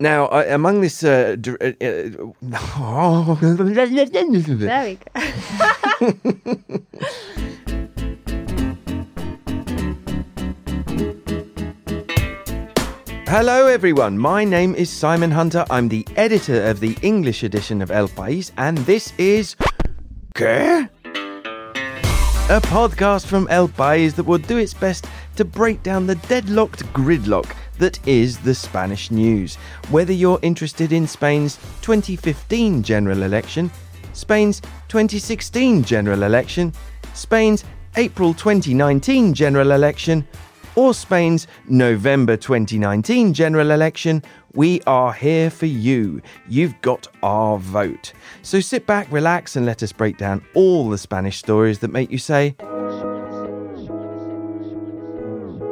Now, uh, among this, uh, uh, uh, There we go. Hello, everyone. My name is Simon Hunter. I'm the editor of the English edition of El País, and this is. ¿Qué? A podcast from El País that will do its best to break down the deadlocked gridlock that is the Spanish news. Whether you're interested in Spain's 2015 general election, Spain's 2016 general election, Spain's April 2019 general election, or Spain's November 2019 general election, we are here for you. You've got our vote. So sit back, relax, and let us break down all the Spanish stories that make you say,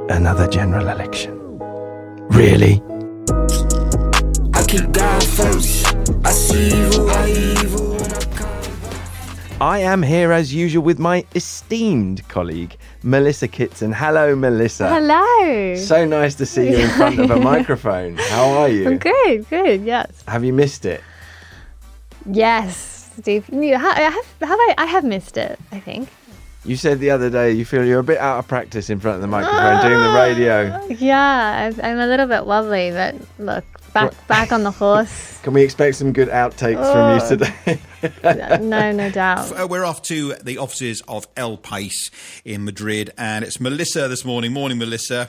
Another general election. Really? I keep God first. I see evil, I evil. and I come. I am here as usual with my esteemed colleague, Melissa Kitson. Hello, Melissa. Hello. So nice to see you in front of a microphone. How are you? I'm good, good, yes. Have you missed it? Yes, Steve. You I have, have I, I have missed it, I think. You said the other day you feel you're a bit out of practice in front of the microphone doing the radio. Yeah, I'm, I'm a little bit wobbly, but look, back back on the horse. Can we expect some good outtakes from you oh. today? no, no doubt. We're off to the offices of El País in Madrid, and it's Melissa this morning. Morning, Melissa.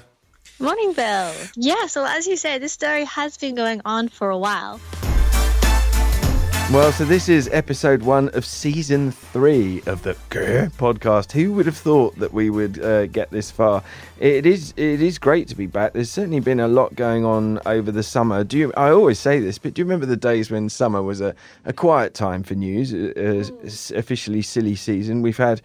Morning, Bill. Yeah, so as you say, this story has been going on for a while. Well, so this is episode one of season three of the Grr podcast. Who would have thought that we would uh, get this far? It is it is great to be back. There's certainly been a lot going on over the summer. Do you? I always say this, but do you remember the days when summer was a, a quiet time for news? Uh, uh, officially silly season. We've had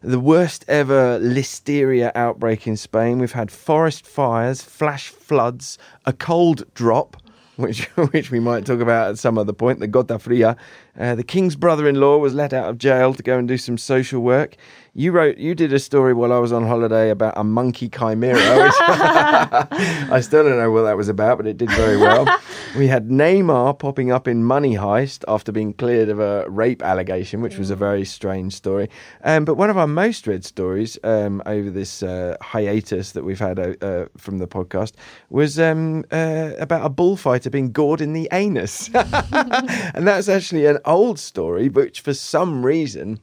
the worst ever listeria outbreak in Spain. We've had forest fires, flash floods, a cold drop, which which we might talk about at some other point. The Gota Fria. Uh, the king's brother-in-law was let out of jail to go and do some social work. You wrote, you did a story while I was on holiday about a monkey chimera. I still don't know what that was about, but it did very well. we had Neymar popping up in Money Heist after being cleared of a rape allegation, which was a very strange story. Um, but one of our most read stories um, over this uh, hiatus that we've had uh, uh, from the podcast was um, uh, about a bullfighter being gored in the anus. and that's actually an old story, which for some reason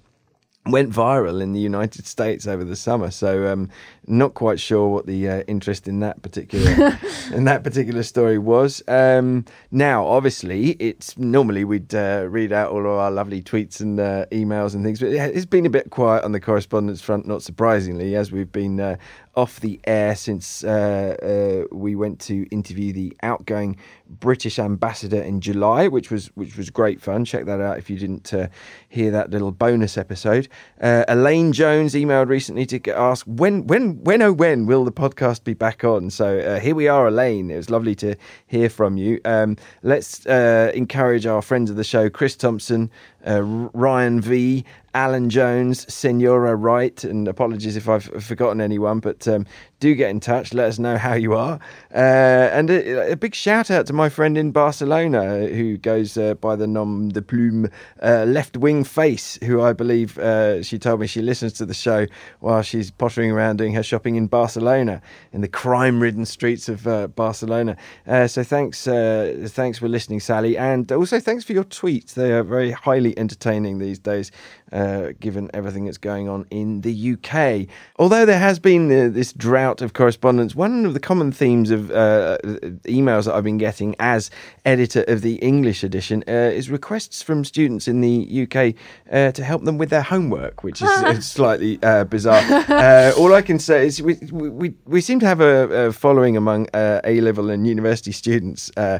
went viral in the United States over the summer. So um, not quite sure what the uh, interest in that particular in that particular story was. Um, now, obviously, it's normally we'd uh, read out all of our lovely tweets and uh, emails and things, but it- it's been a bit quiet on the correspondence front, not surprisingly, as we've been. Uh, off the air since uh, uh, we went to interview the outgoing British ambassador in July, which was which was great fun. Check that out if you didn't uh, hear that little bonus episode. Uh, Elaine Jones emailed recently to ask when when when oh when will the podcast be back on? So uh, here we are, Elaine. It was lovely to hear from you. Um, let's uh, encourage our friends of the show, Chris Thompson, uh, Ryan V. Alan Jones, Senora Wright, and apologies if I've forgotten anyone, but um, do get in touch. Let us know how you are. Uh, and a, a big shout out to my friend in Barcelona who goes uh, by the nom de plume uh, Left Wing Face, who I believe uh, she told me she listens to the show while she's pottering around doing her shopping in Barcelona, in the crime ridden streets of uh, Barcelona. Uh, so thanks, uh, thanks for listening, Sally. And also thanks for your tweets. They are very highly entertaining these days uh, given everything that's going on in the UK. Although there has been this drought of correspondence, one of the common themes of uh, emails that I've been getting as editor of the English edition uh, is requests from students in the UK uh, to help them with their homework, which is slightly uh, bizarre. Uh, all I can say is we, we, we seem to have a, a following among uh, A level and university students. Uh,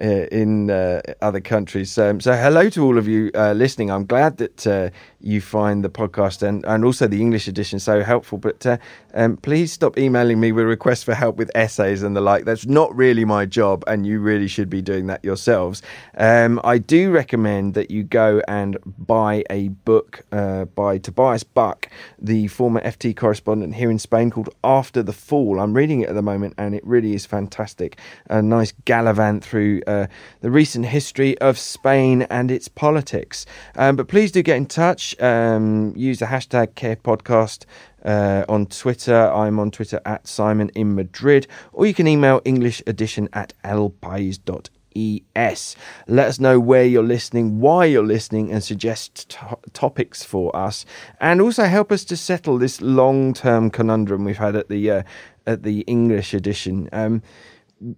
uh, in uh, other countries. Um, so, hello to all of you uh, listening. I'm glad that uh, you find the podcast and, and also the English edition so helpful. But uh, um, please stop emailing me with requests for help with essays and the like. That's not really my job, and you really should be doing that yourselves. Um, I do recommend that you go and buy a book uh, by Tobias Buck, the former FT correspondent here in Spain, called After the Fall. I'm reading it at the moment, and it really is fantastic. A nice gallivant through uh, the recent history of Spain and its politics. Um, but please do get in touch. Um, use the hashtag Qué Podcast. Uh, on Twitter, I'm on Twitter at Simon in Madrid, or you can email English edition at elpais.es. Let us know where you're listening, why you're listening, and suggest to- topics for us, and also help us to settle this long-term conundrum we've had at the uh, at the English edition. Um,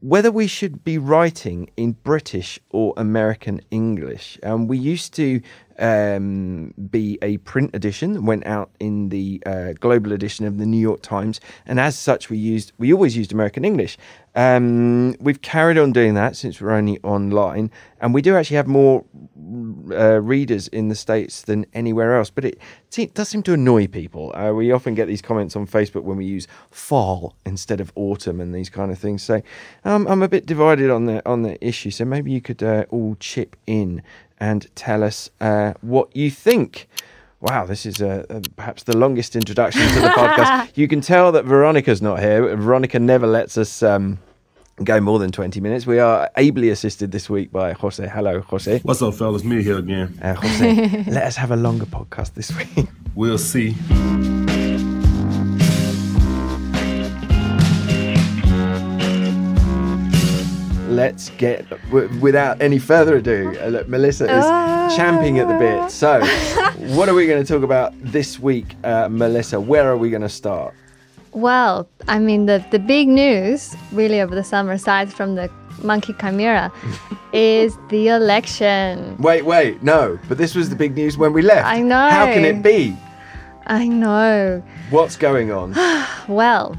whether we should be writing in British or American English. Um, we used to um, be a print edition went out in the uh, global edition of the New York Times, and as such, we used we always used American English. Um, we've carried on doing that since we're only online, and we do actually have more uh, readers in the states than anywhere else. But it, does seem to annoy people. Uh, we often get these comments on Facebook when we use fall instead of autumn and these kind of things. So um, I'm a bit divided on the on the issue. So maybe you could uh, all chip in and tell us uh, what you think. Wow, this is uh, uh, perhaps the longest introduction to the podcast. You can tell that Veronica's not here. Veronica never lets us um, go more than 20 minutes. We are ably assisted this week by Jose. Hello, Jose. What's up, fellas? Me here again. Uh, Jose, let us have a longer podcast this week. We'll see. Let's get, w- without any further ado, uh, look, Melissa is champing at the bit. So, what are we going to talk about this week, uh, Melissa? Where are we going to start? Well, I mean, the, the big news really over the summer, aside from the monkey chimera, is the election. Wait, wait, no. But this was the big news when we left. I know. How can it be? I know. What's going on? Well,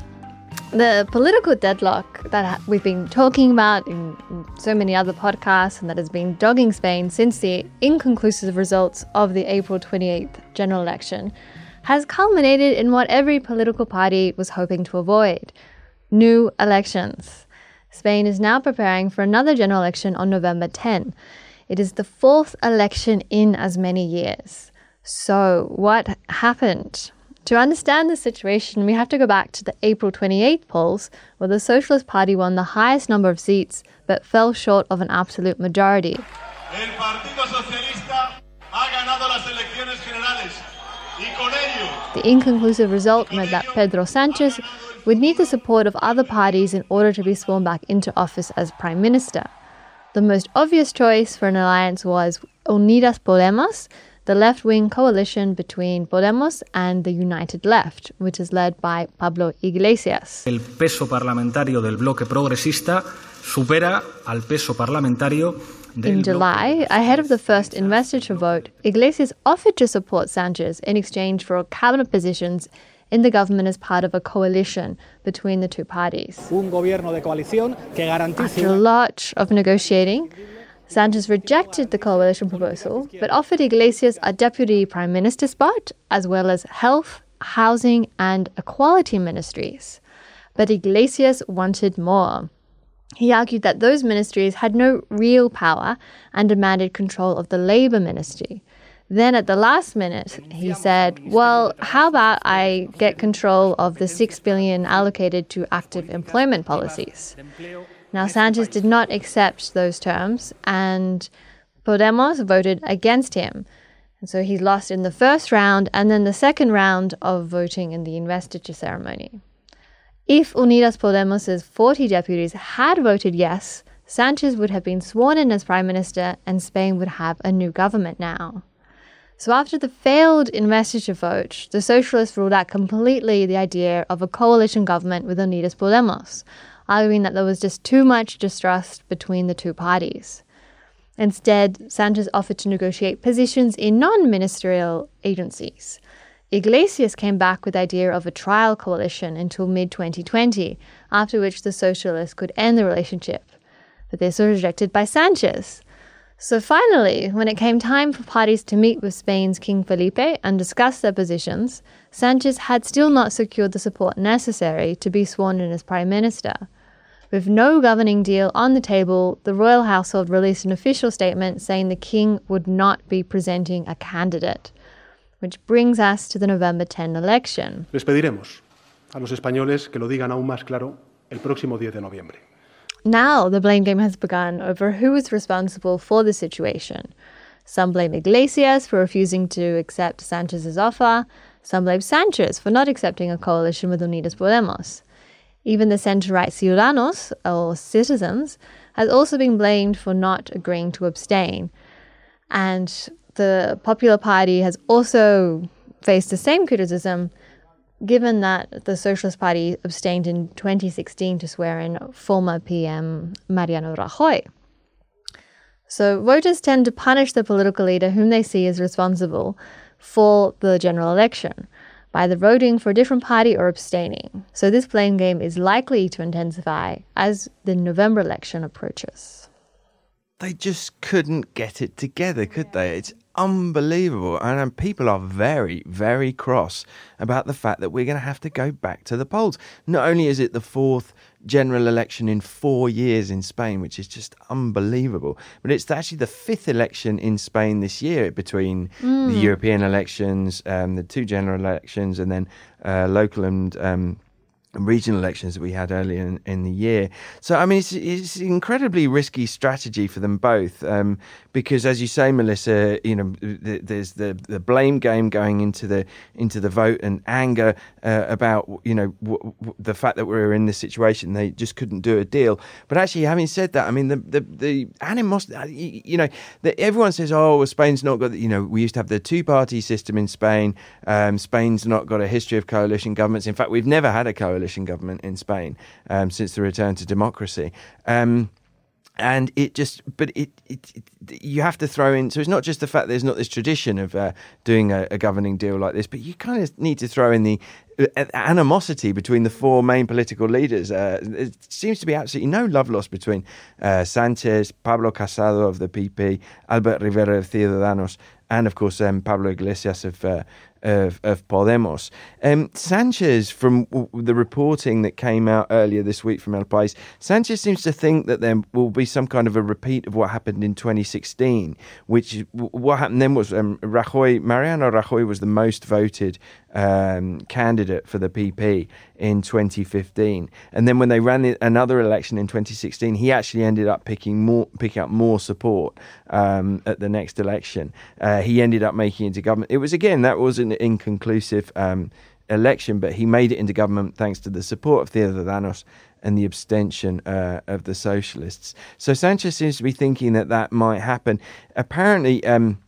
the political deadlock that we've been talking about in, so many other podcasts and that has been dogging Spain since the inconclusive results of the April 28th general election has culminated in what every political party was hoping to avoid new elections. Spain is now preparing for another general election on November 10. It is the fourth election in as many years. So, what happened? To understand the situation, we have to go back to the April 28th polls, where the Socialist Party won the highest number of seats but fell short of an absolute majority. El Partido Socialista ha ganado las elecciones generales y con ello The inconclusive result meant that Pedro Sanchez would need the support of other parties in order to be sworn back into office as Prime Minister. The most obvious choice for an alliance was Unidas Podemos, the left wing coalition between Podemos and the United Left, which is led by Pablo Iglesias. El peso parlamentario del bloque progresista supera al peso parlamentario In July, ahead of the first investiture vote, Iglesias offered to support Sanchez in exchange for cabinet positions in the government as part of a coalition between the two parties. un gobierno de coalición que garantice After a lot of negotiating, Sanchez rejected the coalition proposal but offered Iglesias a deputy prime minister spot as well as health, housing, and equality ministries. But Iglesias wanted more. He argued that those ministries had no real power and demanded control of the Labour Ministry. Then at the last minute, he said, Well, how about I get control of the 6 billion allocated to active employment policies? Now, Sanchez did not accept those terms, and Podemos voted against him. And so he lost in the first round and then the second round of voting in the investiture ceremony. If Unidas Podemos's 40 deputies had voted yes, Sanchez would have been sworn in as prime minister and Spain would have a new government now. So after the failed investiture vote, the socialists ruled out completely the idea of a coalition government with Unidas Podemos, arguing that there was just too much distrust between the two parties. Instead, Sanchez offered to negotiate positions in non-ministerial agencies. Iglesias came back with the idea of a trial coalition until mid 2020, after which the socialists could end the relationship. but this was rejected by Sanchez. So finally, when it came time for parties to meet with Spain's King Felipe and discuss their positions, Sanchez had still not secured the support necessary to be sworn in as Prime Minister. With no governing deal on the table, the royal household released an official statement saying the king would not be presenting a candidate. Which brings us to the November 10 election. Les pediremos a los españoles que lo digan aún más claro el próximo 10 de noviembre. Now the blame game has begun over who is responsible for the situation. Some blame Iglesias for refusing to accept Sanchez's offer. Some blame Sanchez for not accepting a coalition with Unidas Podemos. Even the centre-right Ciudadanos, or citizens, has also been blamed for not agreeing to abstain. And the Popular Party has also faced the same criticism, given that the Socialist Party abstained in 2016 to swear in former PM Mariano Rajoy. So voters tend to punish the political leader whom they see as responsible for the general election by either voting for a different party or abstaining. So this blame game is likely to intensify as the November election approaches. They just couldn't get it together, could they? It's unbelievable. And um, people are very, very cross about the fact that we're going to have to go back to the polls. Not only is it the fourth general election in four years in Spain, which is just unbelievable, but it's actually the fifth election in Spain this year between Mm. the European elections, um, the two general elections, and then uh, local and um, regional elections that we had earlier in, in the year. So, I mean, it's, it's an incredibly risky strategy for them both um, because, as you say, Melissa, you know, th- there's the, the blame game going into the into the vote and anger uh, about you know w- w- the fact that we are in this situation. They just couldn't do a deal. But actually, having said that, I mean, the the, the animosity, uh, you know, the, everyone says, oh, well, Spain's not got, you know, we used to have the two party system in Spain. Um, Spain's not got a history of coalition governments. In fact, we've never had a coalition government in Spain um, since the return to democracy. Um, and it just, but it, it, it, you have to throw in. So it's not just the fact there's not this tradition of uh, doing a, a governing deal like this, but you kind of need to throw in the animosity between the four main political leaders. Uh, it seems to be absolutely no love lost between uh, Sanchez, Pablo Casado of the PP, Albert Rivera of Ciudadanos, and of course um, Pablo Iglesias of, uh, of, of Podemos. Um, Sanchez, from w- the reporting that came out earlier this week from El País, Sanchez seems to think that there will be some kind of a repeat of what happened in 2016, which w- what happened then was um, Rajoy, Mariano Rajoy was the most voted um, candidate for the PP in 2015, and then when they ran another election in 2016, he actually ended up picking more, picking up more support um, at the next election. Uh, he ended up making it into government. It was again that was an inconclusive um, election, but he made it into government thanks to the support of Ciudadanos and the abstention uh, of the socialists. So Sanchez seems to be thinking that that might happen. Apparently. Um,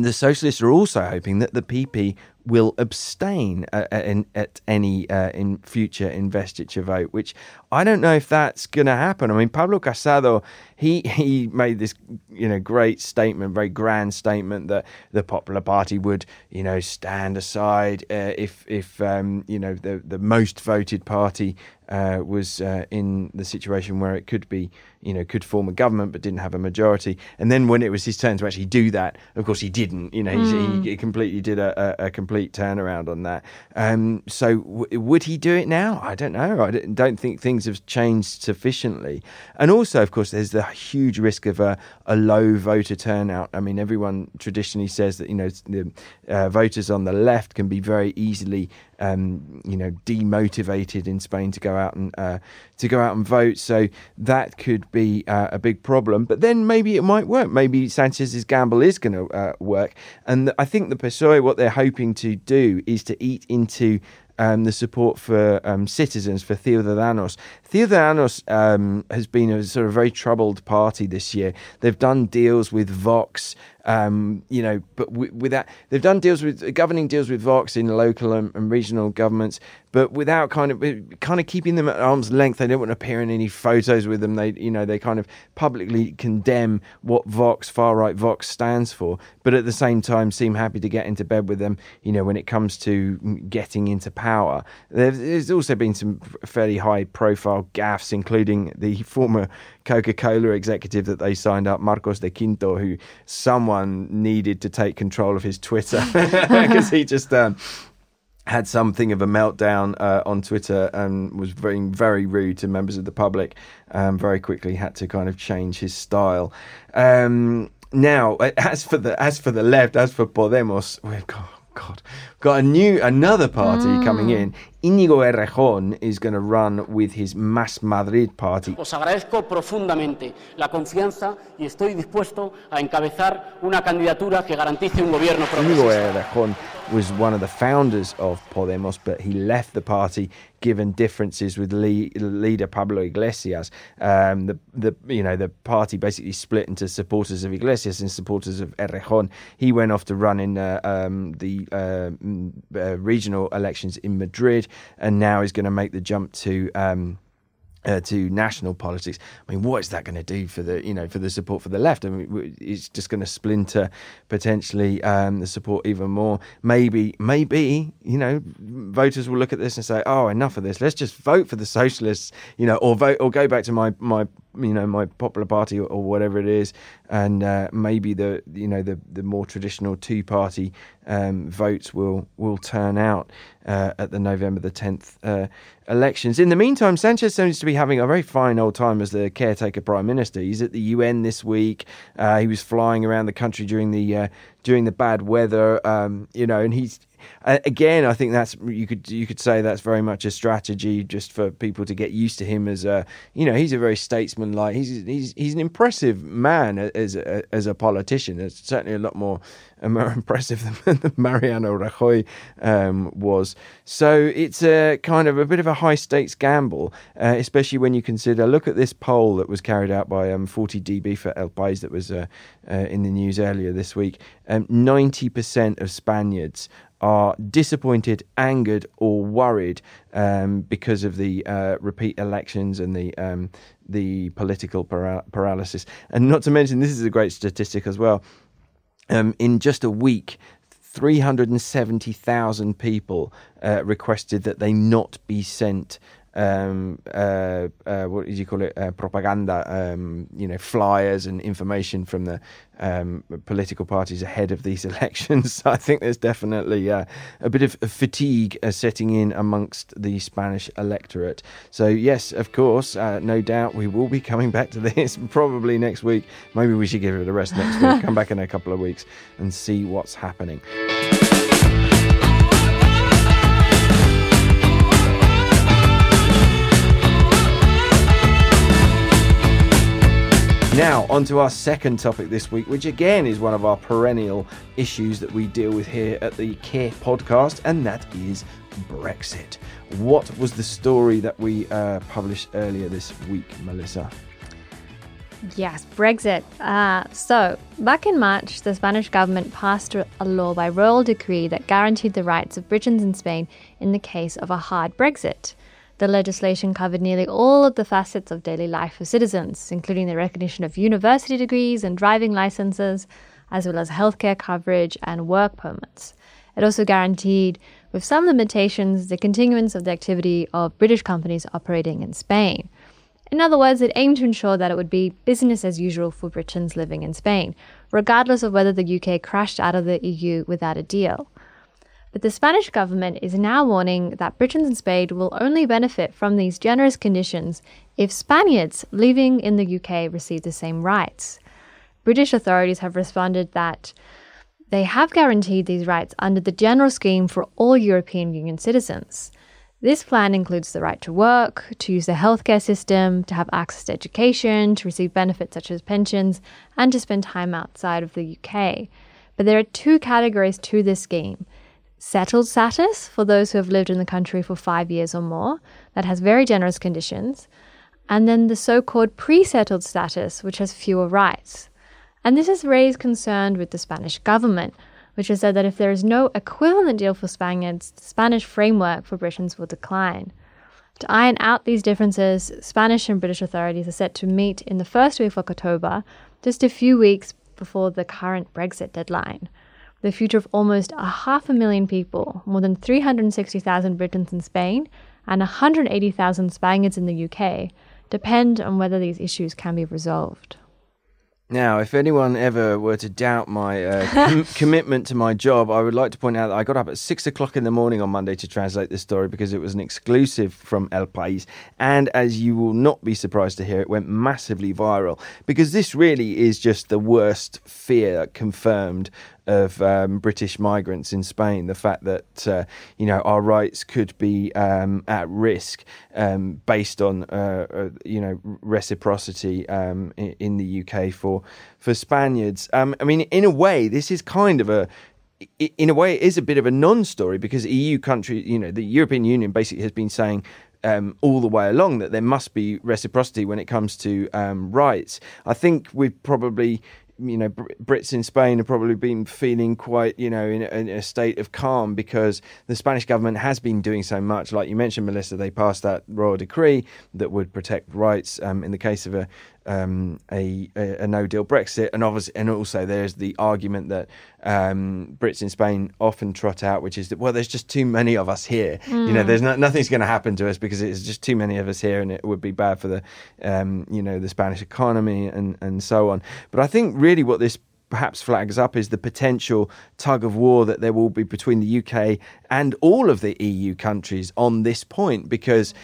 the socialists are also hoping that the PP will abstain uh, in, at any uh, in future investiture vote, which I don't know if that's going to happen. I mean, Pablo Casado, he he made this you know great statement, very grand statement that the Popular Party would you know stand aside uh, if if um, you know the the most voted party uh, was uh, in the situation where it could be, you know, could form a government but didn't have a majority. And then when it was his turn to actually do that, of course he didn't. You know, Mm. he, he completely did a, a, a complete turnaround on that. Um, so w- would he do it now? I don't know. I don't don't think things have changed sufficiently. And also, of course, there's the huge risk of a, a low voter turnout. I mean, everyone traditionally says that you know the uh, voters on the left can be very easily um, you know, demotivated in Spain to go out and uh, to go out and vote. So that could be uh, a big problem. But then maybe it might work. Maybe Sanchez's gamble is going to uh, work. And I think the PSOE, what they're hoping to do is to eat into um, the support for um, citizens for Ciudadanos. Ciudadanos um, has been a sort of very troubled party this year. They've done deals with Vox, um, you know, but w- without they've done deals with governing deals with Vox in local and, and regional governments, but without kind of kind of keeping them at arm's length. They don't want to appear in any photos with them. They you know they kind of publicly condemn what Vox far right Vox stands for, but at the same time seem happy to get into bed with them. You know when it comes to getting into power. There's, there's also been some fairly high profile gaffes, including the former Coca Cola executive that they signed up, Marcos de Quinto, who someone needed to take control of his Twitter because he just. Um, had something of a meltdown uh, on Twitter and was being very rude to members of the public. Um, very quickly had to kind of change his style. Um, now, as for the as for the left, as for Podemos, we've got God, got a new another party mm. coming in. Íñigo Errejón is going to run with his Más Madrid party. Os agradezco profundamente la confianza y estoy dispuesto a encabezar una candidatura que garantice un gobierno progresista. Íñigo Errejón was one of the founders of Podemos, but he left the party given differences with leader Pablo Iglesias. Um, the the you know the party basically split into supporters of Iglesias and supporters of Errejón. He went off to run in uh, um, the uh, uh, regional elections in Madrid, and now he's going to make the jump to. Um, uh, to national politics. I mean, what is that going to do for the you know for the support for the left? I mean, it's just going to splinter potentially um, the support even more. Maybe, maybe you know, voters will look at this and say, "Oh, enough of this. Let's just vote for the socialists," you know, or vote or go back to my my you know my popular party or, or whatever it is, and uh, maybe the you know the the more traditional two party um, votes will will turn out uh, at the November the tenth uh, elections. In the meantime, Sanchez seems to be having a very fine old time as the caretaker prime minister. He's at the UN this week. Uh, he was flying around the country during the uh, during the bad weather, um, you know, and he's uh, again, I think that's you could you could say that's very much a strategy just for people to get used to him as a you know he's a very statesman-like he's he's he's an impressive man as a, as a politician. It's certainly a lot more uh, more impressive than, than Mariano Rajoy um, was. So it's a kind of a bit of a high stakes gamble, uh, especially when you consider. Look at this poll that was carried out by um, 40dB for El País that was uh, uh, in the news earlier this week. Um, 90% of Spaniards are disappointed, angered, or worried um, because of the uh, repeat elections and the um, the political para- paralysis. And not to mention, this is a great statistic as well. Um, in just a week, 370,000 people uh, requested that they not be sent um, uh, uh, what do you call it? Uh, propaganda, um, you know, flyers and information from the um, political parties ahead of these elections. So I think there's definitely uh, a bit of fatigue uh, setting in amongst the Spanish electorate. So yes, of course, uh, no doubt we will be coming back to this probably next week. Maybe we should give it a rest next week. Come back in a couple of weeks and see what's happening. Now, on to our second topic this week, which again is one of our perennial issues that we deal with here at the Qué podcast, and that is Brexit. What was the story that we uh, published earlier this week, Melissa? Yes, Brexit. Uh, so, back in March, the Spanish government passed a law by royal decree that guaranteed the rights of Britons in Spain in the case of a hard Brexit. The legislation covered nearly all of the facets of daily life for citizens, including the recognition of university degrees and driving licenses, as well as healthcare coverage and work permits. It also guaranteed, with some limitations, the continuance of the activity of British companies operating in Spain. In other words, it aimed to ensure that it would be business as usual for Britons living in Spain, regardless of whether the UK crashed out of the EU without a deal. But the Spanish government is now warning that Britons and Spain will only benefit from these generous conditions if Spaniards living in the UK receive the same rights. British authorities have responded that they have guaranteed these rights under the general scheme for all European Union citizens. This plan includes the right to work, to use the healthcare system, to have access to education, to receive benefits such as pensions, and to spend time outside of the UK. But there are two categories to this scheme settled status for those who have lived in the country for five years or more, that has very generous conditions, and then the so called pre settled status, which has fewer rights. And this has raised concern with the Spanish government, which has said that if there is no equivalent deal for Spaniards, the Spanish framework for Britons will decline. To iron out these differences, Spanish and British authorities are set to meet in the first week of October, just a few weeks before the current Brexit deadline. The future of almost a half a million people, more than 360,000 Britons in Spain, and 180,000 Spaniards in the UK, depend on whether these issues can be resolved. Now, if anyone ever were to doubt my uh, com- commitment to my job, I would like to point out that I got up at six o'clock in the morning on Monday to translate this story because it was an exclusive from El País. And as you will not be surprised to hear, it went massively viral because this really is just the worst fear confirmed of um, British migrants in Spain. The fact that uh, you know our rights could be um, at risk um, based on uh, uh, you know reciprocity um, in, in, the UK for for Spaniards. Um, I mean, in a way, this is kind of a in a way, it is a bit of a non-story because EU countries, you know, the European Union basically has been saying um, all the way along that there must be reciprocity when it comes to um, rights. I think we've probably you know, Brits in Spain have probably been feeling quite, you know, in a, in a, state of calm because the Spanish government has been doing so much. Like you mentioned, Melissa, they passed that royal decree that would protect rights um, in the case of a um, a, a, a, no deal Brexit, and obviously, and also there's the argument that um, Brits in Spain often trot out, which is that well, there's just too many of us here. Mm. You know, hmm. there's no, nothing's going to happen to us because it's just too many of us here, and it would be bad for the um, you know the Spanish economy and and so on. But I think really what this perhaps flags up is the potential tug of war that there will be between the UK and all of the EU countries on this point. Because,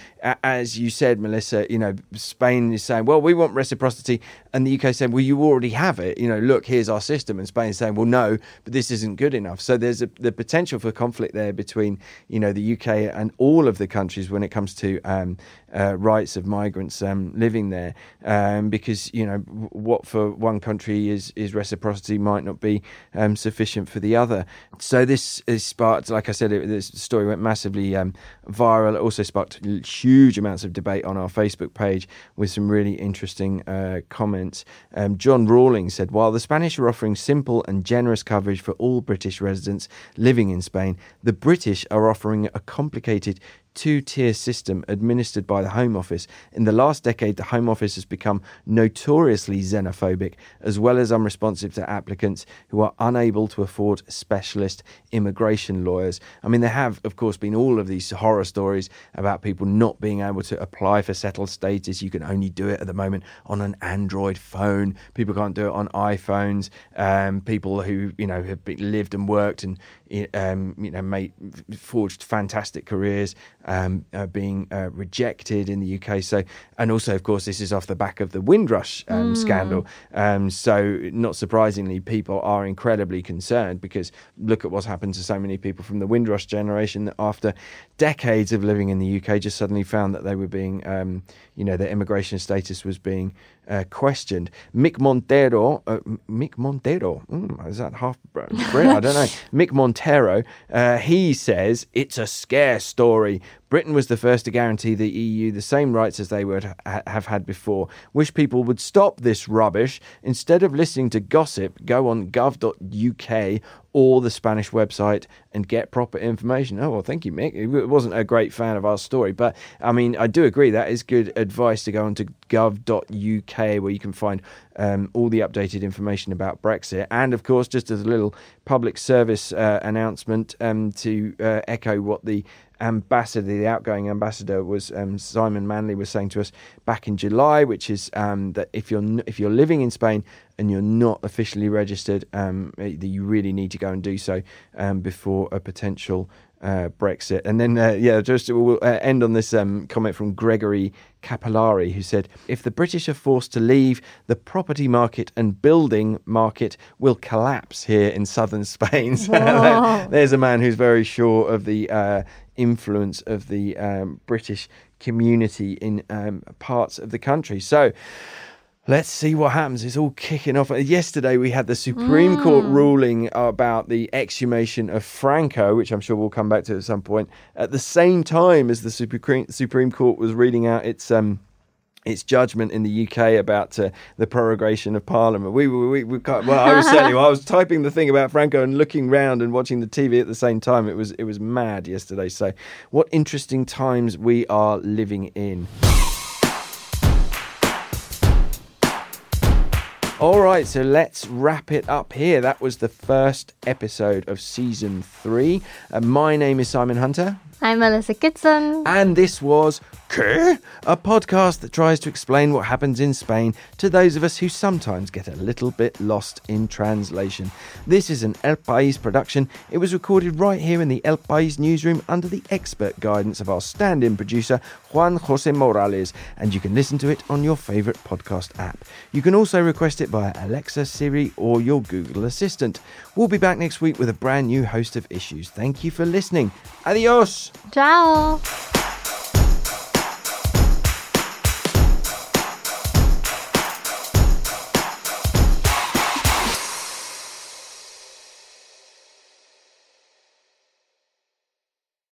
as you said, Melissa, you know, Spain is saying, well, we want reciprocity. And the UK saying, well, you already have it. You know, look, here's our system. And Spain saying, well, no, but this isn't good enough. So there's a, the potential for conflict there between, you know, the UK and all of the countries when it comes to um, uh, rights of migrants um, living there, um, because you know what for one country is is reciprocity might not be um, sufficient for the other. So this is sparked, like I said, it, this story went massively um, viral. It also sparked huge amounts of debate on our Facebook page with some really interesting uh, comments. Um, John Rawling said, while the Spanish are offering simple and generous coverage for all British residents living in Spain, the British are offering a complicated two tier system administered by the Home Office. In the last decade, the Home Office has become notoriously xenophobic, as well as unresponsive to applicants who are unable to afford specialist immigration lawyers. I mean, there have, of course, been all of these horror stories about people not being able to apply for settled status. You can only do it at the moment on an Android phone. People can't do it on iPhones. Um, people who, you know, have been, lived and worked and, um, you know, made, forged fantastic careers um, uh, being uh, rejected in the UK. So, and also, of course, this is off the back of the Windrush um, mm. scandal. Um, so, not surprisingly, people are incredibly concerned because look at what's happened to so many people from the Windrush generation that after decades of living in the UK just suddenly found that they were being, um, you know, their immigration status was being uh, questioned. Mick Montero, uh, Mick Montero, mm, is that half Brit? I don't know. Mick Montero, uh, he says it's a scare story. Britain was the first to guarantee the EU the same rights as they would ha- have had before. Wish people would stop this rubbish. Instead of listening to gossip, go on gov.uk or the Spanish website and get proper information. Oh, well, thank you, Mick. He wasn't a great fan of our story, but I mean, I do agree that is good advice to go on to gov.uk where you can find um, all the updated information about Brexit. And of course, just as a little public service uh, announcement um, to uh, echo what the ambassador, the outgoing ambassador, was um, Simon Manley was saying to us back in July, which is um, that if you're if you're living in Spain and you're not officially registered, um, that you really need to go and do so um, before a potential uh, Brexit. And then, uh, yeah, just we'll uh, end on this um, comment from Gregory Capillari, who said, If the British are forced to leave, the property market and building market will collapse here in southern Spain. So there's a man who's very sure of the uh, influence of the um, British community in um, parts of the country. So, Let's see what happens. It's all kicking off. Yesterday, we had the Supreme mm. Court ruling about the exhumation of Franco, which I'm sure we'll come back to at some point. At the same time as the Supreme Court was reading out its um, its judgment in the UK about uh, the prorogation of Parliament. We, we, we, well, I was certainly, I was typing the thing about Franco and looking round and watching the TV at the same time. It was, it was mad yesterday. So, what interesting times we are living in. All right, so let's wrap it up here. That was the first episode of season three. Uh, my name is Simon Hunter. I'm Melissa Kitson. And this was ¿Qué? A podcast that tries to explain what happens in Spain to those of us who sometimes get a little bit lost in translation. This is an El País production. It was recorded right here in the El País newsroom under the expert guidance of our stand in producer, Juan Jose Morales, and you can listen to it on your favourite podcast app. You can also request it via Alexa, Siri, or your Google Assistant. We'll be back next week with a brand new host of issues. Thank you for listening. Adios! Ciao!